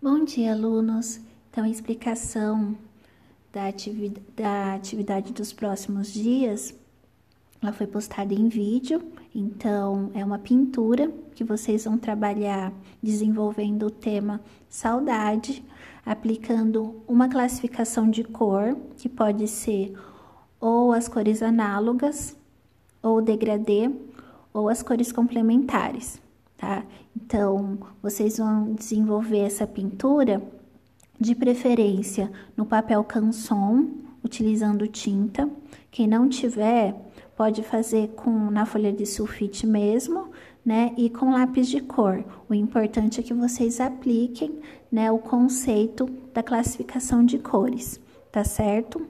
Bom dia, alunos. Então, a explicação da, atividade, da atividade dos próximos dias, ela foi postada em vídeo. Então, é uma pintura que vocês vão trabalhar desenvolvendo o tema saudade, aplicando uma classificação de cor, que pode ser ou as cores análogas, ou degradê, ou as cores complementares tá? Então, vocês vão desenvolver essa pintura de preferência no papel canson, utilizando tinta. Quem não tiver, pode fazer com na folha de sulfite mesmo, né? E com lápis de cor. O importante é que vocês apliquem, né, o conceito da classificação de cores, tá certo?